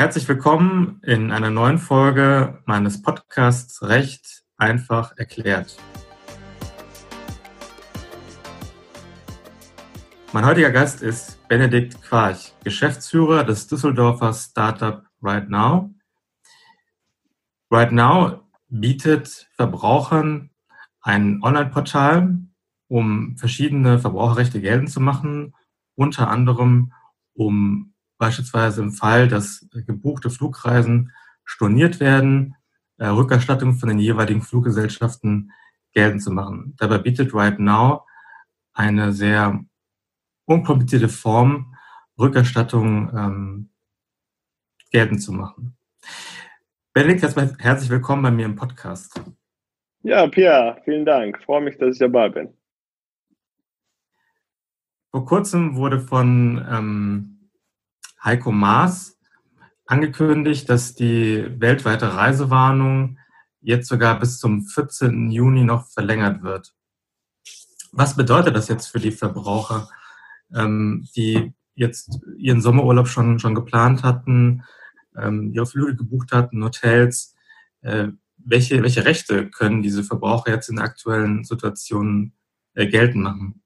Herzlich willkommen in einer neuen Folge meines Podcasts Recht einfach erklärt. Mein heutiger Gast ist Benedikt Quarch, Geschäftsführer des Düsseldorfer Startup Right Now. Right Now bietet Verbrauchern ein Online-Portal, um verschiedene Verbraucherrechte geltend zu machen, unter anderem um beispielsweise im Fall, dass gebuchte Flugreisen storniert werden, äh, Rückerstattung von den jeweiligen Fluggesellschaften geltend zu machen. Dabei bietet Right Now eine sehr unkomplizierte Form, Rückerstattung ähm, geltend zu machen. Benedikt, herzlich willkommen bei mir im Podcast. Ja, Pierre, vielen Dank. Ich freue mich, dass ich dabei bin. Vor kurzem wurde von ähm, Heiko Maas angekündigt, dass die weltweite Reisewarnung jetzt sogar bis zum 14. Juni noch verlängert wird. Was bedeutet das jetzt für die Verbraucher, ähm, die jetzt ihren Sommerurlaub schon, schon geplant hatten, ähm, ihre Flüge gebucht hatten, Hotels? Äh, welche, welche Rechte können diese Verbraucher jetzt in der aktuellen Situation äh, geltend machen?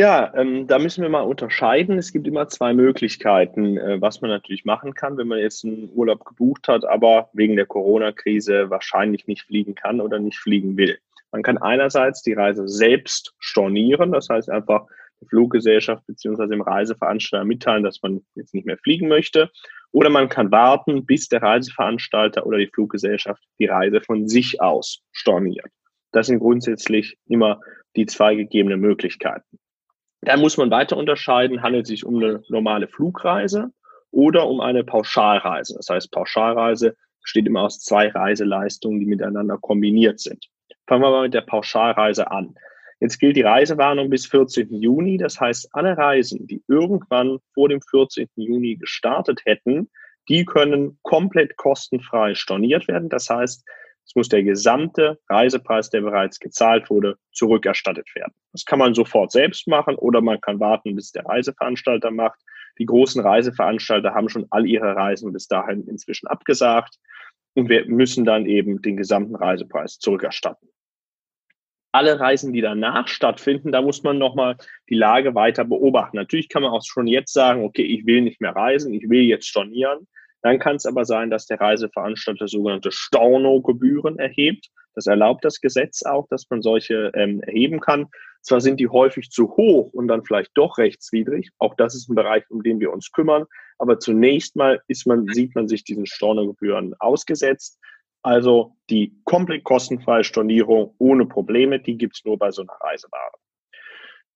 Ja, ähm, da müssen wir mal unterscheiden. Es gibt immer zwei Möglichkeiten, äh, was man natürlich machen kann, wenn man jetzt einen Urlaub gebucht hat, aber wegen der Corona-Krise wahrscheinlich nicht fliegen kann oder nicht fliegen will. Man kann einerseits die Reise selbst stornieren, das heißt einfach der Fluggesellschaft beziehungsweise dem Reiseveranstalter mitteilen, dass man jetzt nicht mehr fliegen möchte. Oder man kann warten, bis der Reiseveranstalter oder die Fluggesellschaft die Reise von sich aus storniert. Das sind grundsätzlich immer die zwei gegebenen Möglichkeiten. Da muss man weiter unterscheiden, handelt es sich um eine normale Flugreise oder um eine Pauschalreise. Das heißt, Pauschalreise besteht immer aus zwei Reiseleistungen, die miteinander kombiniert sind. Fangen wir mal mit der Pauschalreise an. Jetzt gilt die Reisewarnung bis 14. Juni. Das heißt, alle Reisen, die irgendwann vor dem 14. Juni gestartet hätten, die können komplett kostenfrei storniert werden. Das heißt, es muss der gesamte Reisepreis, der bereits gezahlt wurde, zurückerstattet werden. Das kann man sofort selbst machen oder man kann warten, bis der Reiseveranstalter macht. Die großen Reiseveranstalter haben schon all ihre Reisen bis dahin inzwischen abgesagt und wir müssen dann eben den gesamten Reisepreis zurückerstatten. Alle Reisen, die danach stattfinden, da muss man nochmal die Lage weiter beobachten. Natürlich kann man auch schon jetzt sagen, okay, ich will nicht mehr reisen, ich will jetzt stornieren. Dann kann es aber sein, dass der Reiseveranstalter sogenannte Stornogebühren erhebt. Das erlaubt das Gesetz auch, dass man solche ähm, erheben kann. Zwar sind die häufig zu hoch und dann vielleicht doch rechtswidrig. Auch das ist ein Bereich, um den wir uns kümmern. Aber zunächst mal ist man, sieht man sich diesen Stornogebühren ausgesetzt. Also die komplett kostenfreie Stornierung ohne Probleme, die gibt's nur bei so einer Reiseware.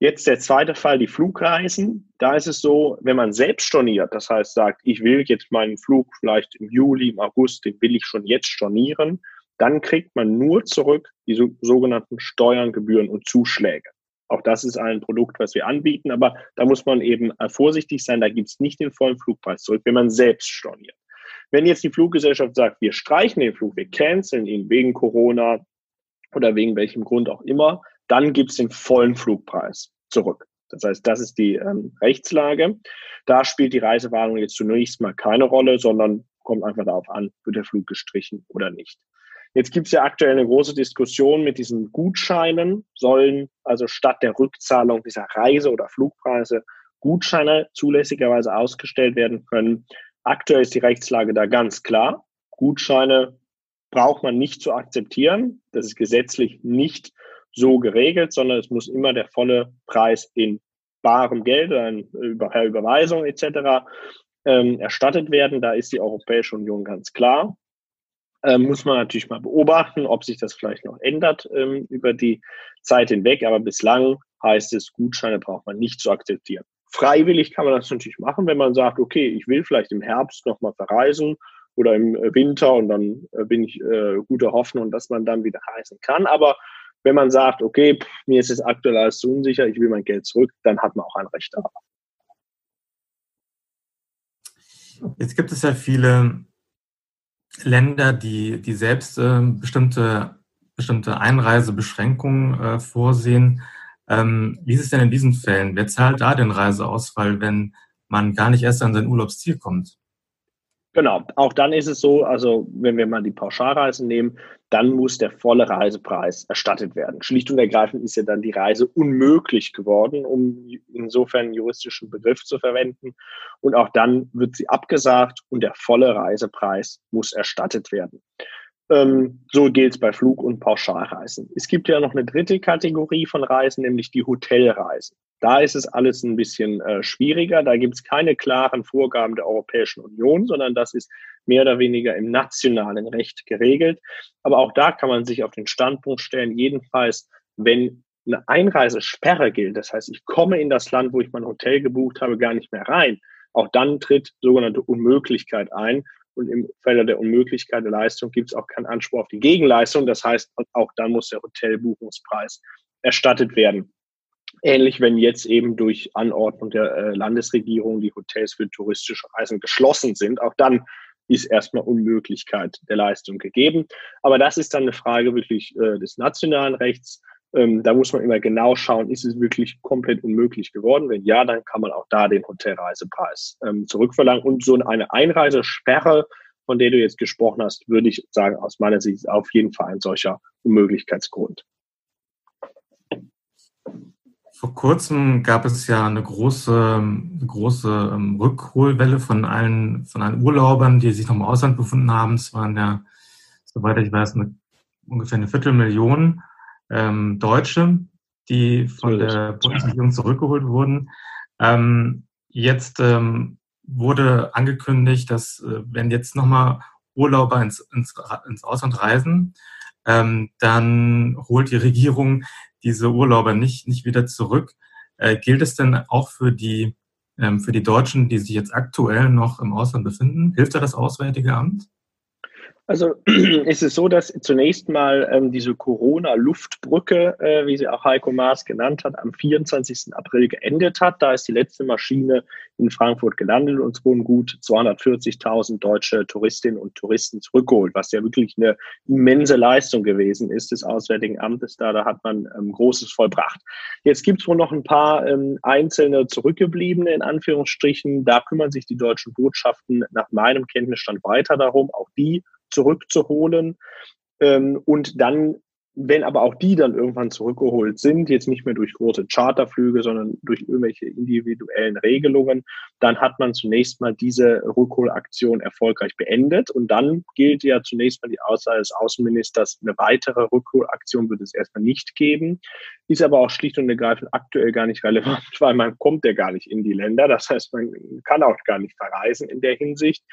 Jetzt der zweite Fall, die Flugreisen. Da ist es so, wenn man selbst storniert, das heißt sagt, ich will jetzt meinen Flug vielleicht im Juli, im August, den will ich schon jetzt stornieren, dann kriegt man nur zurück die so, sogenannten Steuern, Gebühren und Zuschläge. Auch das ist ein Produkt, was wir anbieten, aber da muss man eben äh, vorsichtig sein, da gibt es nicht den vollen Flugpreis zurück, wenn man selbst storniert. Wenn jetzt die Fluggesellschaft sagt, wir streichen den Flug, wir canceln ihn wegen Corona oder wegen welchem Grund auch immer, dann gibt es den vollen Flugpreis zurück. Das heißt, das ist die ähm, Rechtslage. Da spielt die Reisewarnung jetzt zunächst mal keine Rolle, sondern kommt einfach darauf an, wird der Flug gestrichen oder nicht. Jetzt gibt es ja aktuell eine große Diskussion mit diesen Gutscheinen. Sollen also statt der Rückzahlung dieser Reise- oder Flugpreise Gutscheine zulässigerweise ausgestellt werden können? Aktuell ist die Rechtslage da ganz klar. Gutscheine braucht man nicht zu akzeptieren. Das ist gesetzlich nicht so geregelt, sondern es muss immer der volle Preis in barem Geld, per Überweisung etc. Ähm, erstattet werden. Da ist die Europäische Union ganz klar. Ähm, muss man natürlich mal beobachten, ob sich das vielleicht noch ändert ähm, über die Zeit hinweg. Aber bislang heißt es, Gutscheine braucht man nicht zu akzeptieren. Freiwillig kann man das natürlich machen, wenn man sagt, okay, ich will vielleicht im Herbst nochmal verreisen oder im Winter und dann äh, bin ich äh, guter Hoffnung, dass man dann wieder reisen kann. Aber wenn man sagt, okay, pff, mir ist es aktuell alles zu unsicher, ich will mein Geld zurück, dann hat man auch ein Recht darauf. Jetzt gibt es ja viele Länder, die, die selbst äh, bestimmte, bestimmte Einreisebeschränkungen äh, vorsehen. Ähm, wie ist es denn in diesen Fällen? Wer zahlt da den Reiseausfall, wenn man gar nicht erst an sein Urlaubsziel kommt? Genau, auch dann ist es so, also wenn wir mal die Pauschalreisen nehmen, dann muss der volle Reisepreis erstattet werden. Schlicht und ergreifend ist ja dann die Reise unmöglich geworden, um insofern einen juristischen Begriff zu verwenden. Und auch dann wird sie abgesagt und der volle Reisepreis muss erstattet werden. Ähm, so gilt es bei Flug- und Pauschalreisen. Es gibt ja noch eine dritte Kategorie von Reisen, nämlich die Hotelreisen. Da ist es alles ein bisschen äh, schwieriger. Da gibt es keine klaren Vorgaben der Europäischen Union, sondern das ist mehr oder weniger im nationalen Recht geregelt. Aber auch da kann man sich auf den Standpunkt stellen, jedenfalls, wenn eine Einreisesperre gilt, das heißt, ich komme in das Land, wo ich mein Hotel gebucht habe, gar nicht mehr rein, auch dann tritt sogenannte Unmöglichkeit ein und im Falle der Unmöglichkeit der Leistung gibt es auch keinen Anspruch auf die Gegenleistung. Das heißt, auch dann muss der Hotelbuchungspreis erstattet werden. Ähnlich, wenn jetzt eben durch Anordnung der äh, Landesregierung die Hotels für touristische Reisen geschlossen sind. Auch dann ist erstmal Unmöglichkeit der Leistung gegeben. Aber das ist dann eine Frage wirklich äh, des nationalen Rechts. Ähm, da muss man immer genau schauen, ist es wirklich komplett unmöglich geworden? Wenn ja, dann kann man auch da den Hotelreisepreis ähm, zurückverlangen. Und so eine Einreisesperre, von der du jetzt gesprochen hast, würde ich sagen, aus meiner Sicht auf jeden Fall ein solcher Unmöglichkeitsgrund. Vor kurzem gab es ja eine große, große ähm, Rückholwelle von allen, von allen Urlaubern, die sich noch im Ausland befunden haben. Es waren ja, soweit ich weiß, eine, ungefähr eine Viertelmillion ähm, Deutsche, die von der Bundesregierung zurückgeholt wurden. Ähm, jetzt ähm, wurde angekündigt, dass äh, wenn jetzt nochmal Urlauber ins, ins, ins Ausland reisen, ähm, dann holt die Regierung diese Urlauber nicht, nicht wieder zurück. Äh, gilt es denn auch für die, ähm, für die Deutschen, die sich jetzt aktuell noch im Ausland befinden? Hilft da das Auswärtige Amt? Also ist es so, dass zunächst mal ähm, diese Corona-Luftbrücke, äh, wie sie auch Heiko Maas genannt hat, am 24. April geendet hat. Da ist die letzte Maschine in Frankfurt gelandet und es wurden gut 240.000 deutsche Touristinnen und Touristen zurückgeholt, was ja wirklich eine immense Leistung gewesen ist des Auswärtigen Amtes. Da, da hat man ähm, Großes vollbracht. Jetzt gibt es wohl noch ein paar ähm, einzelne zurückgebliebene, in Anführungsstrichen. Da kümmern sich die deutschen Botschaften nach meinem Kenntnisstand weiter darum. Auch die zurückzuholen. Ähm, und dann, wenn aber auch die dann irgendwann zurückgeholt sind, jetzt nicht mehr durch große Charterflüge, sondern durch irgendwelche individuellen Regelungen, dann hat man zunächst mal diese Rückholaktion erfolgreich beendet. Und dann gilt ja zunächst mal die Aussage des Außenministers, eine weitere Rückholaktion wird es erstmal nicht geben. Ist aber auch schlicht und ergreifend aktuell gar nicht relevant, weil man kommt ja gar nicht in die Länder. Das heißt, man kann auch gar nicht verreisen in der Hinsicht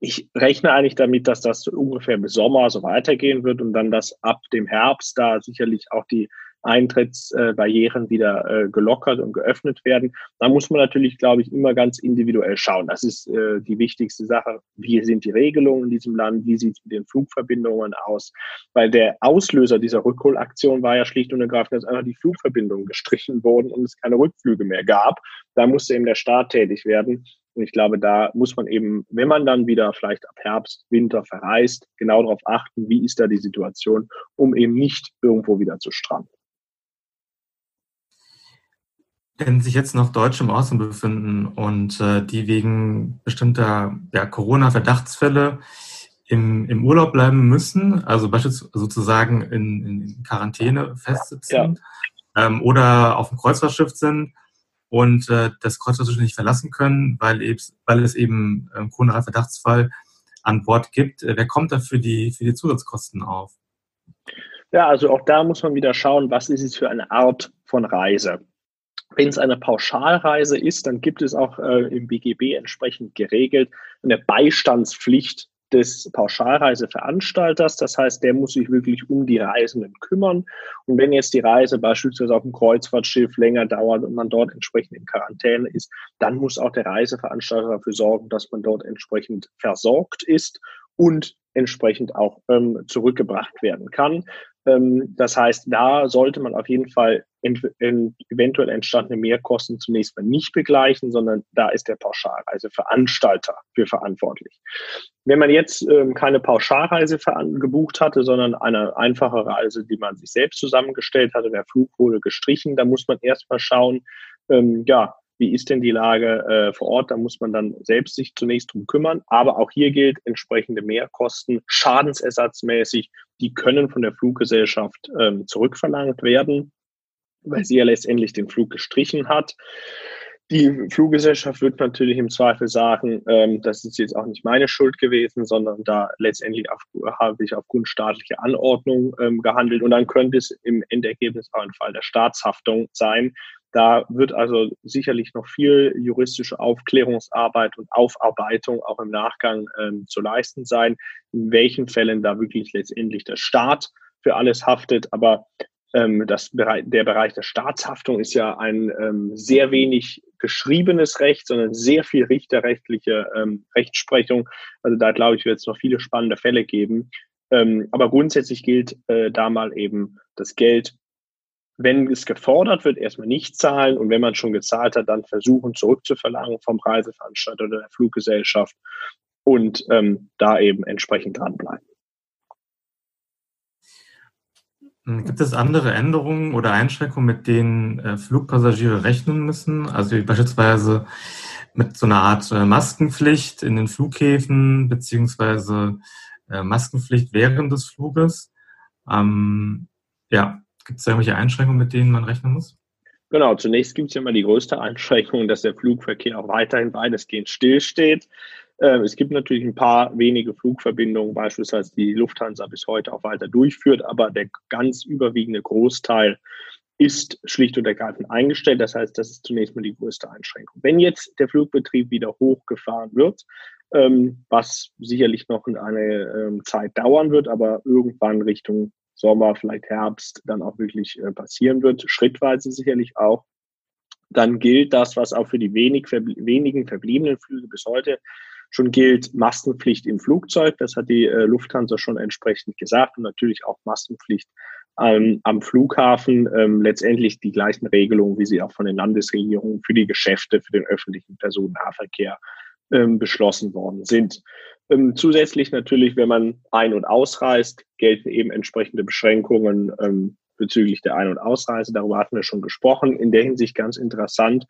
ich rechne eigentlich damit, dass das ungefähr bis Sommer so weitergehen wird und dann, dass ab dem Herbst da sicherlich auch die Eintrittsbarrieren wieder äh, gelockert und geöffnet werden. Da muss man natürlich, glaube ich, immer ganz individuell schauen. Das ist äh, die wichtigste Sache. Wie sind die Regelungen in diesem Land? Wie sieht es mit den Flugverbindungen aus? Weil der Auslöser dieser Rückholaktion war ja schlicht und ergreifend, dass einfach die Flugverbindungen gestrichen wurden und es keine Rückflüge mehr gab. Da musste eben der Staat tätig werden. Und ich glaube, da muss man eben, wenn man dann wieder vielleicht ab Herbst, Winter verreist, genau darauf achten, wie ist da die Situation, um eben nicht irgendwo wieder zu stranden. Wenn sich jetzt noch Deutsche im Ausland befinden und äh, die wegen bestimmter ja, Corona-Verdachtsfälle im, im Urlaub bleiben müssen, also beispielsweise sozusagen in, in Quarantäne festsitzen ja. ähm, oder auf dem Kreuzfahrtschiff sind und äh, das Kreuzfahrtschiff nicht verlassen können, weil, eben, weil es eben ähm, Corona-Verdachtsfall an Bord gibt. Äh, wer kommt da für die, für die Zusatzkosten auf? Ja, also auch da muss man wieder schauen, was ist es für eine Art von Reise. Wenn es eine Pauschalreise ist, dann gibt es auch äh, im BGB entsprechend geregelt eine Beistandspflicht des Pauschalreiseveranstalters. Das heißt, der muss sich wirklich um die Reisenden kümmern. Und wenn jetzt die Reise beispielsweise auf dem Kreuzfahrtschiff länger dauert und man dort entsprechend in Quarantäne ist, dann muss auch der Reiseveranstalter dafür sorgen, dass man dort entsprechend versorgt ist und entsprechend auch ähm, zurückgebracht werden kann. Ähm, das heißt, da sollte man auf jeden Fall eventuell entstandene Mehrkosten zunächst mal nicht begleichen, sondern da ist der Pauschalreiseveranstalter für verantwortlich. Wenn man jetzt ähm, keine Pauschalreise gebucht hatte, sondern eine einfache Reise, die man sich selbst zusammengestellt hatte, der Flug wurde gestrichen, da muss man erstmal schauen, ähm, ja, wie ist denn die Lage äh, vor Ort. Da muss man dann selbst sich zunächst drum kümmern. Aber auch hier gilt entsprechende Mehrkosten, schadensersatzmäßig, die können von der Fluggesellschaft ähm, zurückverlangt werden, weil sie ja letztendlich den Flug gestrichen hat. Die Fluggesellschaft wird natürlich im Zweifel sagen, ähm, das ist jetzt auch nicht meine Schuld gewesen, sondern da letztendlich auf, habe ich aufgrund staatlicher Anordnung ähm, gehandelt. Und dann könnte es im Endergebnis auch ein Fall der Staatshaftung sein. Da wird also sicherlich noch viel juristische Aufklärungsarbeit und Aufarbeitung auch im Nachgang ähm, zu leisten sein, in welchen Fällen da wirklich letztendlich der Staat für alles haftet. Aber ähm, das, der Bereich der Staatshaftung ist ja ein ähm, sehr wenig geschriebenes Recht, sondern sehr viel richterrechtliche ähm, Rechtsprechung. Also da glaube ich, wird es noch viele spannende Fälle geben. Ähm, aber grundsätzlich gilt äh, da mal eben das Geld, wenn es gefordert wird, erstmal nicht zahlen und wenn man schon gezahlt hat, dann versuchen zurückzuverlangen vom Reiseveranstalter oder der Fluggesellschaft und ähm, da eben entsprechend dranbleiben. Hm, gibt es andere Änderungen oder Einschränkungen, mit denen äh, Flugpassagiere rechnen müssen? Also beispielsweise mit so einer Art äh, Maskenpflicht in den Flughäfen beziehungsweise äh, Maskenpflicht während des Fluges. Ähm, ja, gibt es irgendwelche Einschränkungen, mit denen man rechnen muss? Genau, zunächst gibt es ja immer die größte Einschränkung, dass der Flugverkehr auch weiterhin weitestgehend stillsteht. Ähm, es gibt natürlich ein paar wenige Flugverbindungen, beispielsweise die Lufthansa bis heute auch weiter durchführt, aber der ganz überwiegende Großteil ist schlicht und ergreifend eingestellt. Das heißt, das ist zunächst mal die größte Einschränkung. Wenn jetzt der Flugbetrieb wieder hochgefahren wird, ähm, was sicherlich noch eine ähm, Zeit dauern wird, aber irgendwann Richtung Sommer, vielleicht Herbst dann auch wirklich äh, passieren wird, schrittweise sicherlich auch, dann gilt das, was auch für die wenig, wenigen verbliebenen Flüge bis heute schon gilt Maskenpflicht im Flugzeug. Das hat die äh, Lufthansa schon entsprechend gesagt und natürlich auch Maskenpflicht ähm, am Flughafen. Ähm, letztendlich die gleichen Regelungen, wie sie auch von den Landesregierungen für die Geschäfte, für den öffentlichen Personennahverkehr ähm, beschlossen worden sind. Ähm, zusätzlich natürlich, wenn man ein- und ausreist, gelten eben entsprechende Beschränkungen ähm, bezüglich der Ein- und Ausreise. Darüber hatten wir schon gesprochen. In der Hinsicht ganz interessant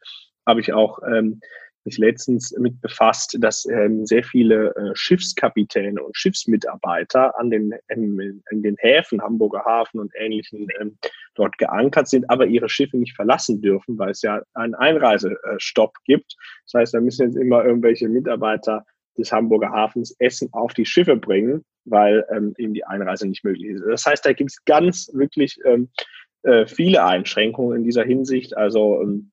habe ich auch ähm, mich letztens mit befasst, dass ähm, sehr viele äh, Schiffskapitäne und Schiffsmitarbeiter an den, in, in den Häfen, Hamburger Hafen und ähnlichen, ähm, dort geankert sind, aber ihre Schiffe nicht verlassen dürfen, weil es ja einen Einreisestopp gibt. Das heißt, da müssen jetzt immer irgendwelche Mitarbeiter des Hamburger Hafens Essen auf die Schiffe bringen, weil ähm, eben die Einreise nicht möglich ist. Das heißt, da gibt es ganz wirklich ähm, äh, viele Einschränkungen in dieser Hinsicht. Also ähm,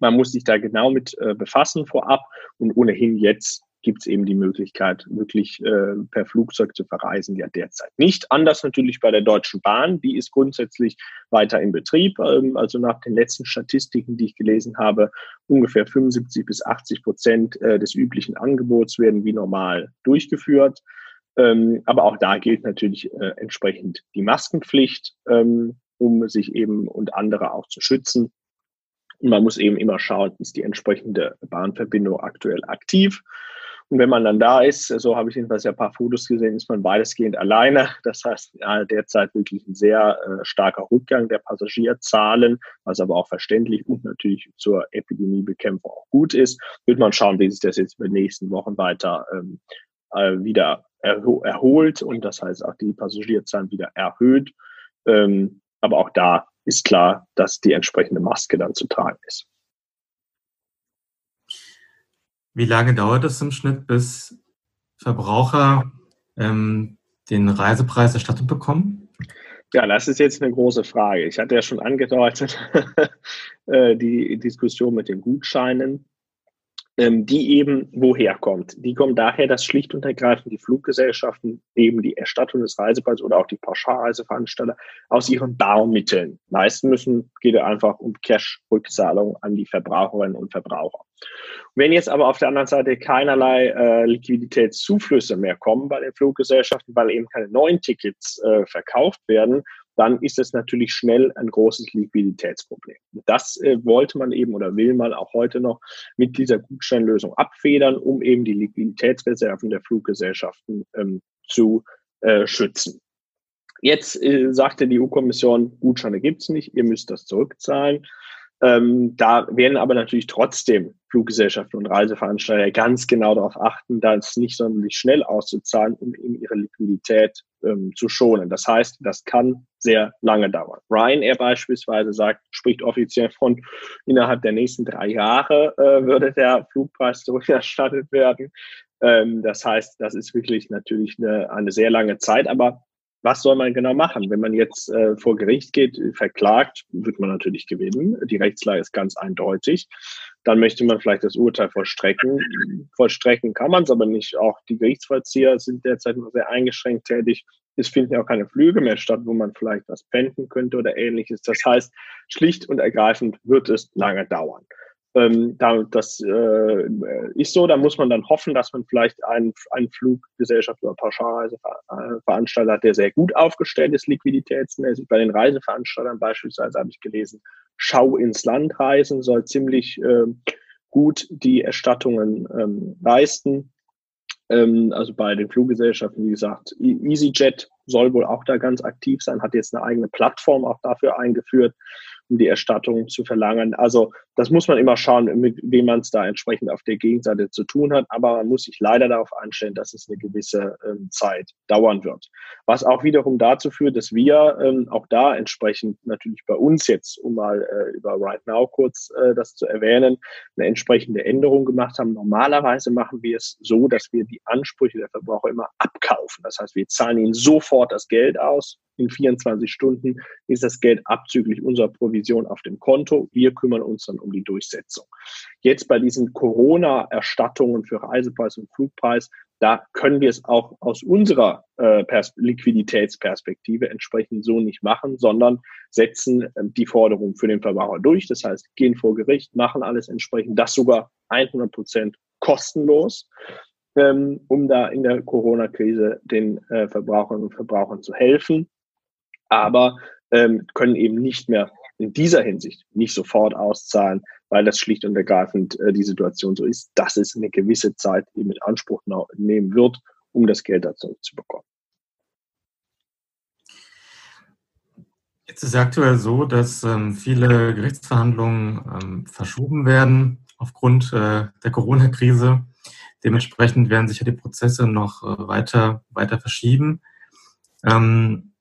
man muss sich da genau mit äh, befassen vorab und ohnehin jetzt gibt es eben die Möglichkeit, wirklich äh, per Flugzeug zu verreisen, ja derzeit nicht. Anders natürlich bei der Deutschen Bahn, die ist grundsätzlich weiter in Betrieb. Ähm, also nach den letzten Statistiken, die ich gelesen habe, ungefähr 75 bis 80 Prozent äh, des üblichen Angebots werden wie normal durchgeführt. Ähm, aber auch da gilt natürlich äh, entsprechend die Maskenpflicht, ähm, um sich eben und andere auch zu schützen. Und man muss eben immer schauen, ist die entsprechende Bahnverbindung aktuell aktiv. Und wenn man dann da ist, so habe ich jedenfalls ja ein paar Fotos gesehen, ist man weitestgehend alleine. Das heißt, ja, derzeit wirklich ein sehr äh, starker Rückgang der Passagierzahlen, was aber auch verständlich und natürlich zur Epidemiebekämpfung auch gut ist. Wird man schauen, wie sich das jetzt in den nächsten Wochen weiter ähm, äh, wieder erho erholt und das heißt auch die Passagierzahlen wieder erhöht. Ähm, aber auch da ist klar, dass die entsprechende Maske dann zu tragen ist. Wie lange dauert es im Schnitt, bis Verbraucher ähm, den Reisepreis erstattet bekommen? Ja, das ist jetzt eine große Frage. Ich hatte ja schon angedeutet, äh, die Diskussion mit den Gutscheinen ähm, die eben woher kommt. Die kommt daher, dass schlicht und ergreifend die Fluggesellschaften eben die Erstattung des Reisepreises oder auch die Pauschalreiseveranstalter aus ihren Barmitteln leisten müssen. Geht einfach um Cash-Rückzahlung an die Verbraucherinnen und Verbraucher. Wenn jetzt aber auf der anderen Seite keinerlei äh, Liquiditätszuflüsse mehr kommen bei den Fluggesellschaften, weil eben keine neuen Tickets äh, verkauft werden, dann ist es natürlich schnell ein großes Liquiditätsproblem. Das äh, wollte man eben oder will man auch heute noch mit dieser Gutscheinlösung abfedern, um eben die Liquiditätsreserven der Fluggesellschaften ähm, zu äh, schützen. Jetzt äh, sagte die EU-Kommission, Gutscheine gibt's nicht, ihr müsst das zurückzahlen. Ähm, da werden aber natürlich trotzdem Fluggesellschaften und Reiseveranstalter ganz genau darauf achten, da es nicht sonderlich schnell auszuzahlen, um eben ihre Liquidität ähm, zu schonen. Das heißt, das kann sehr lange dauern. Ryanair beispielsweise sagt, spricht offiziell von innerhalb der nächsten drei Jahre äh, würde der Flugpreis zurückerstattet werden. Ähm, das heißt, das ist wirklich natürlich eine, eine sehr lange Zeit, aber was soll man genau machen? Wenn man jetzt äh, vor Gericht geht, verklagt, wird man natürlich gewinnen. Die Rechtslage ist ganz eindeutig. Dann möchte man vielleicht das Urteil vollstrecken. Vollstrecken kann man es aber nicht. Auch die Gerichtsvollzieher sind derzeit nur sehr eingeschränkt tätig. Es finden ja auch keine Flüge mehr statt, wo man vielleicht was penden könnte oder ähnliches. Das heißt, schlicht und ergreifend wird es lange dauern. Ähm, da, das äh, ist so, da muss man dann hoffen, dass man vielleicht einen, einen Fluggesellschaft oder Pauschalreiseveranstalter hat, der sehr gut aufgestellt ist, liquiditätsmäßig. Bei den Reiseveranstaltern beispielsweise habe ich gelesen, Schau ins Land reisen soll ziemlich äh, gut die Erstattungen ähm, leisten. Ähm, also bei den Fluggesellschaften, wie gesagt, e-, EasyJet soll wohl auch da ganz aktiv sein, hat jetzt eine eigene Plattform auch dafür eingeführt um die Erstattung zu verlangen. Also das muss man immer schauen, mit wem man es da entsprechend auf der Gegenseite zu tun hat. Aber man muss sich leider darauf einstellen, dass es eine gewisse ähm, Zeit dauern wird. Was auch wiederum dazu führt, dass wir ähm, auch da entsprechend natürlich bei uns jetzt, um mal äh, über Right Now kurz äh, das zu erwähnen, eine entsprechende Änderung gemacht haben. Normalerweise machen wir es so, dass wir die Ansprüche der Verbraucher immer abkaufen. Das heißt, wir zahlen ihnen sofort das Geld aus. In 24 Stunden ist das Geld abzüglich unserer Provision auf dem Konto. Wir kümmern uns dann um die Durchsetzung. Jetzt bei diesen Corona-Erstattungen für Reisepreis und Flugpreis, da können wir es auch aus unserer äh, Liquiditätsperspektive entsprechend so nicht machen, sondern setzen äh, die Forderung für den Verbraucher durch. Das heißt, gehen vor Gericht, machen alles entsprechend, das sogar 100 Prozent kostenlos, ähm, um da in der Corona-Krise den äh, Verbraucherinnen und Verbrauchern zu helfen. Aber ähm, können eben nicht mehr in dieser Hinsicht nicht sofort auszahlen, weil das schlicht und ergreifend äh, die Situation so ist, dass es eine gewisse Zeit eben in Anspruch nehmen wird, um das Geld dazu zu bekommen. Jetzt ist es aktuell so, dass ähm, viele Gerichtsverhandlungen ähm, verschoben werden aufgrund äh, der Corona-Krise. Dementsprechend werden sich ja die Prozesse noch äh, weiter, weiter verschieben. Ähm,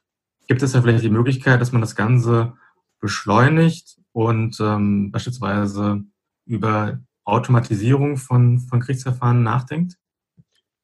gibt es ja vielleicht die Möglichkeit, dass man das Ganze beschleunigt und ähm, beispielsweise über Automatisierung von, von Kriegsverfahren nachdenkt?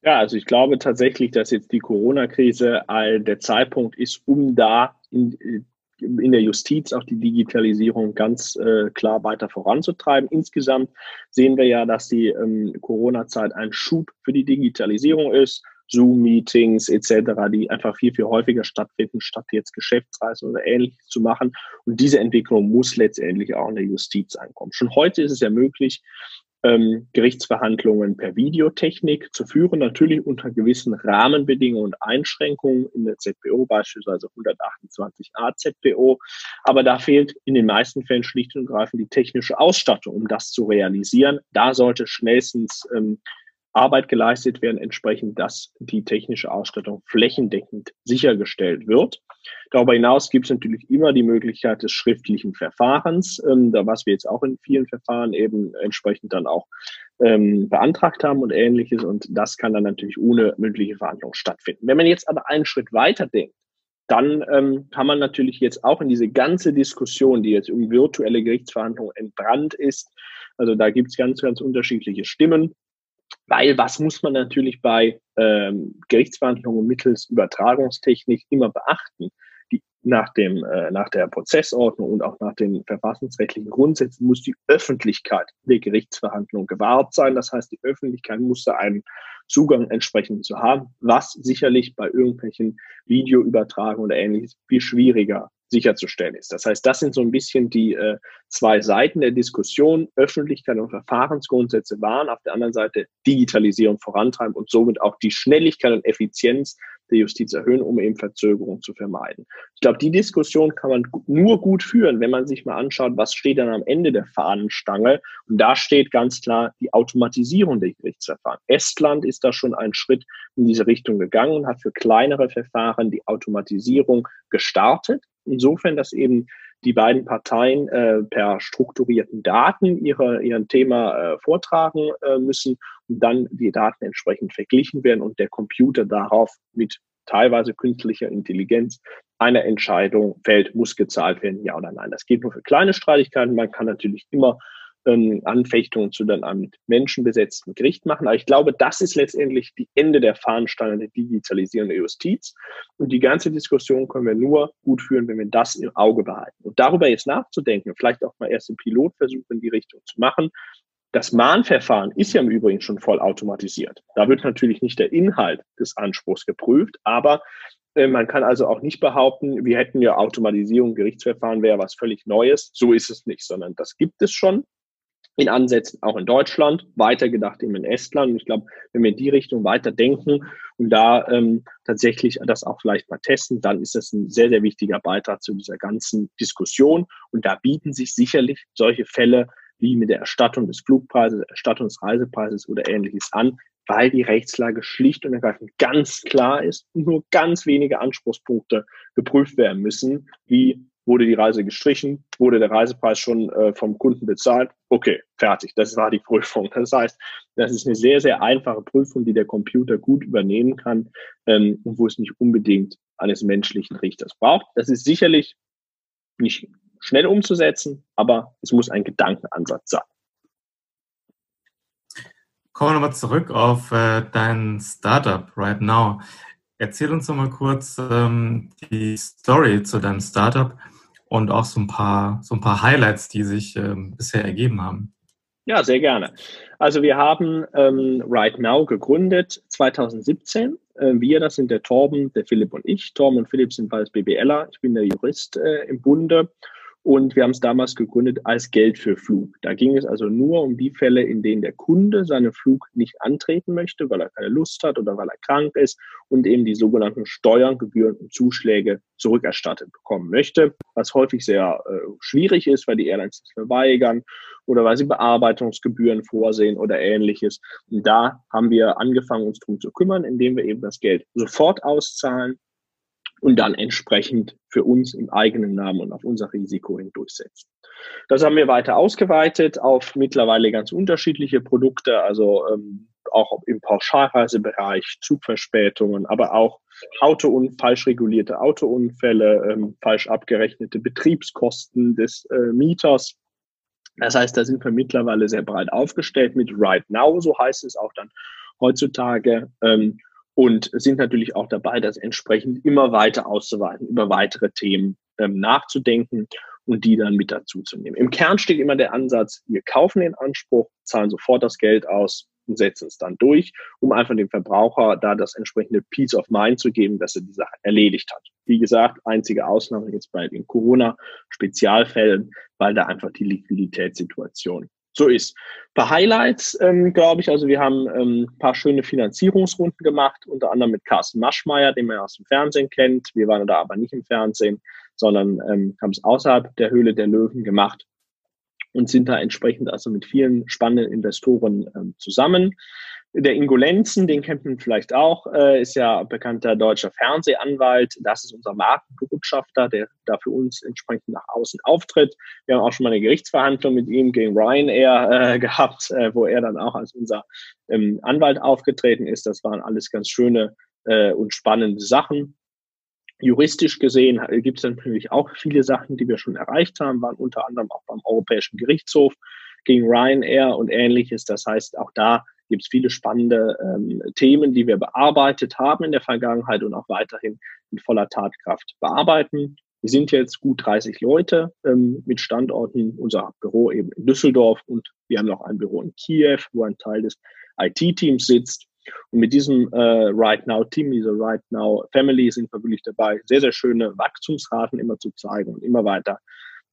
Ja, also ich glaube tatsächlich, dass jetzt die Corona-Krise der Zeitpunkt ist, um da in, in der Justiz auch die Digitalisierung ganz äh, klar weiter voranzutreiben. Insgesamt sehen wir ja, dass die ähm, Corona-Zeit ein Schub für die Digitalisierung ist. Zoom-Meetings etc., die einfach viel, viel häufiger stattfinden, statt jetzt Geschäftsreisen oder ähnliches zu machen. Und diese Entwicklung muss letztendlich auch in der Justiz ankommen. Schon heute ist es ja möglich, ähm, Gerichtsverhandlungen per Videotechnik zu führen, natürlich unter gewissen Rahmenbedingungen und Einschränkungen in der ZPO, beispielsweise 128a ZPO. Aber da fehlt in den meisten Fällen schlicht und greifend die technische Ausstattung, um das zu realisieren. Da sollte schnellstens ähm, Arbeit geleistet werden, entsprechend, dass die technische Ausstattung flächendeckend sichergestellt wird. Darüber hinaus gibt es natürlich immer die Möglichkeit des schriftlichen Verfahrens, ähm, da was wir jetzt auch in vielen Verfahren eben entsprechend dann auch ähm, beantragt haben und ähnliches. Und das kann dann natürlich ohne mündliche Verhandlung stattfinden. Wenn man jetzt aber einen Schritt weiter denkt, dann ähm, kann man natürlich jetzt auch in diese ganze Diskussion, die jetzt um virtuelle Gerichtsverhandlungen entbrannt ist, also da gibt es ganz, ganz unterschiedliche Stimmen. Weil was muss man natürlich bei ähm, Gerichtsverhandlungen mittels Übertragungstechnik immer beachten? Die, nach, dem, äh, nach der Prozessordnung und auch nach den verfassungsrechtlichen Grundsätzen muss die Öffentlichkeit der Gerichtsverhandlung gewahrt sein. Das heißt, die Öffentlichkeit muss da einen Zugang entsprechend zu haben, was sicherlich bei irgendwelchen Videoübertragungen oder ähnliches viel schwieriger sicherzustellen ist. Das heißt, das sind so ein bisschen die äh, zwei Seiten der Diskussion. Öffentlichkeit und Verfahrensgrundsätze waren, auf der anderen Seite Digitalisierung vorantreiben und somit auch die Schnelligkeit und Effizienz der Justiz erhöhen, um eben Verzögerungen zu vermeiden. Ich glaube, die Diskussion kann man nur gut führen, wenn man sich mal anschaut, was steht dann am Ende der Fahnenstange. Und da steht ganz klar die Automatisierung der Gerichtsverfahren. Estland ist da schon einen Schritt in diese Richtung gegangen und hat für kleinere Verfahren die Automatisierung gestartet insofern, dass eben die beiden Parteien äh, per strukturierten Daten ihre, ihren Thema äh, vortragen äh, müssen und dann die Daten entsprechend verglichen werden und der Computer darauf mit teilweise künstlicher Intelligenz eine Entscheidung fällt, muss gezahlt werden, ja oder nein. Das geht nur für kleine Streitigkeiten. Man kann natürlich immer ähm, Anfechtungen zu dann einem menschenbesetzten Gericht machen. Aber ich glaube, das ist letztendlich die Ende der Fahnenstange der Digitalisierung der Justiz. Und die ganze Diskussion können wir nur gut führen, wenn wir das im Auge behalten. Und darüber jetzt nachzudenken, vielleicht auch mal erste Pilotversuche in die Richtung zu machen, das Mahnverfahren ist ja im Übrigen schon voll automatisiert. Da wird natürlich nicht der Inhalt des Anspruchs geprüft, aber äh, man kann also auch nicht behaupten, wir hätten ja Automatisierung, Gerichtsverfahren wäre was völlig Neues. So ist es nicht, sondern das gibt es schon in Ansätzen auch in Deutschland, weitergedacht eben in Estland. Und ich glaube, wenn wir in die Richtung weiter denken und da ähm, tatsächlich das auch vielleicht mal testen, dann ist das ein sehr, sehr wichtiger Beitrag zu dieser ganzen Diskussion. Und da bieten sich sicherlich solche Fälle wie mit der Erstattung des Flugpreises, Erstattung des Reisepreises oder ähnliches an, weil die Rechtslage schlicht und ergreifend ganz klar ist und nur ganz wenige Anspruchspunkte geprüft werden müssen, wie Wurde die Reise gestrichen? Wurde der Reisepreis schon äh, vom Kunden bezahlt? Okay, fertig. Das war die Prüfung. Das heißt, das ist eine sehr, sehr einfache Prüfung, die der Computer gut übernehmen kann ähm, und wo es nicht unbedingt eines menschlichen Richters braucht. Das ist sicherlich nicht schnell umzusetzen, aber es muss ein Gedankenansatz sein. Kommen wir nochmal zurück auf äh, dein Startup Right Now. Erzähl uns noch mal kurz ähm, die Story zu deinem Startup und auch so ein paar, so ein paar Highlights, die sich ähm, bisher ergeben haben. Ja, sehr gerne. Also wir haben ähm, Right Now gegründet 2017. Äh, wir, das sind der Torben, der Philipp und ich. Torben und Philipp sind beides BBLer. Ich bin der Jurist äh, im Bunde. Und wir haben es damals gegründet als Geld für Flug. Da ging es also nur um die Fälle, in denen der Kunde seinen Flug nicht antreten möchte, weil er keine Lust hat oder weil er krank ist und eben die sogenannten Steuern, Gebühren und Zuschläge zurückerstattet bekommen möchte, was häufig sehr äh, schwierig ist, weil die Airlines das verweigern oder weil sie Bearbeitungsgebühren vorsehen oder ähnliches. Und da haben wir angefangen, uns darum zu kümmern, indem wir eben das Geld sofort auszahlen und dann entsprechend für uns im eigenen Namen und auf unser Risiko hin durchsetzen. Das haben wir weiter ausgeweitet auf mittlerweile ganz unterschiedliche Produkte, also ähm, auch im Pauschalreisebereich, Zugverspätungen, aber auch Auto und falsch regulierte Autounfälle, ähm, falsch abgerechnete Betriebskosten des äh, Mieters. Das heißt, da sind wir mittlerweile sehr breit aufgestellt mit Right Now, so heißt es auch dann heutzutage. Ähm, und sind natürlich auch dabei, das entsprechend immer weiter auszuweiten, über weitere Themen ähm, nachzudenken und die dann mit dazu zu nehmen. Im Kern steht immer der Ansatz, wir kaufen den Anspruch, zahlen sofort das Geld aus und setzen es dann durch, um einfach dem Verbraucher da das entsprechende Peace of Mind zu geben, dass er die Sache erledigt hat. Wie gesagt, einzige Ausnahme jetzt bei den Corona-Spezialfällen, weil da einfach die Liquiditätssituation so ist. Ein paar Highlights, ähm, glaube ich. Also wir haben ähm, ein paar schöne Finanzierungsrunden gemacht, unter anderem mit Carsten Maschmeyer, den man aus dem Fernsehen kennt. Wir waren da aber nicht im Fernsehen, sondern ähm, haben es außerhalb der Höhle der Löwen gemacht und sind da entsprechend also mit vielen spannenden Investoren ähm, zusammen. Der Ingo Lenzen, den kennt man vielleicht auch, äh, ist ja bekannter deutscher Fernsehanwalt. Das ist unser Markenbotschafter, der da für uns entsprechend nach außen auftritt. Wir haben auch schon mal eine Gerichtsverhandlung mit ihm gegen Ryanair äh, gehabt, äh, wo er dann auch als unser ähm, Anwalt aufgetreten ist. Das waren alles ganz schöne äh, und spannende Sachen. Juristisch gesehen gibt es natürlich auch viele Sachen, die wir schon erreicht haben, waren unter anderem auch beim Europäischen Gerichtshof gegen Ryanair und ähnliches. Das heißt, auch da gibt es viele spannende ähm, Themen, die wir bearbeitet haben in der Vergangenheit und auch weiterhin in voller Tatkraft bearbeiten. Wir sind jetzt gut 30 Leute ähm, mit Standorten, unser Büro eben in Düsseldorf und wir haben noch ein Büro in Kiew, wo ein Teil des IT-Teams sitzt. Und mit diesem äh, Right Now Team, dieser Right Now Family sind wir wirklich dabei, sehr, sehr schöne Wachstumsraten immer zu zeigen und immer weiter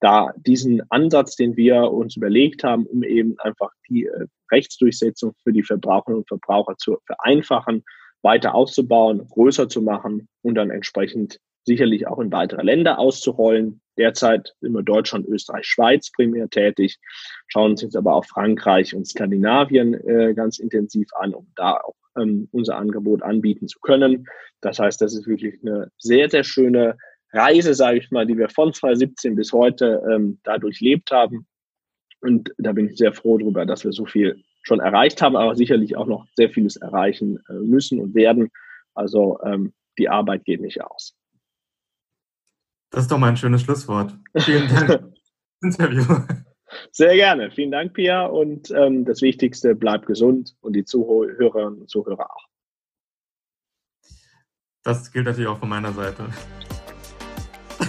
da diesen Ansatz, den wir uns überlegt haben, um eben einfach die äh, Rechtsdurchsetzung für die Verbraucherinnen und Verbraucher zu vereinfachen, weiter auszubauen, größer zu machen und dann entsprechend sicherlich auch in weitere Länder auszurollen. Derzeit sind wir Deutschland, Österreich, Schweiz primär tätig, schauen uns jetzt aber auch Frankreich und Skandinavien äh, ganz intensiv an, um da auch ähm, unser Angebot anbieten zu können. Das heißt, das ist wirklich eine sehr, sehr schöne Reise, sage ich mal, die wir von 2017 bis heute ähm, dadurch lebt haben. Und da bin ich sehr froh darüber, dass wir so viel schon erreicht haben, aber sicherlich auch noch sehr vieles erreichen äh, müssen und werden. Also ähm, die Arbeit geht nicht aus. Das ist doch mal ein schönes Schlusswort. Vielen Dank Interview. Sehr gerne. Vielen Dank, Pia. Und ähm, das Wichtigste, bleib gesund und die Zuhörerinnen und Zuhörer auch. Das gilt natürlich auch von meiner Seite.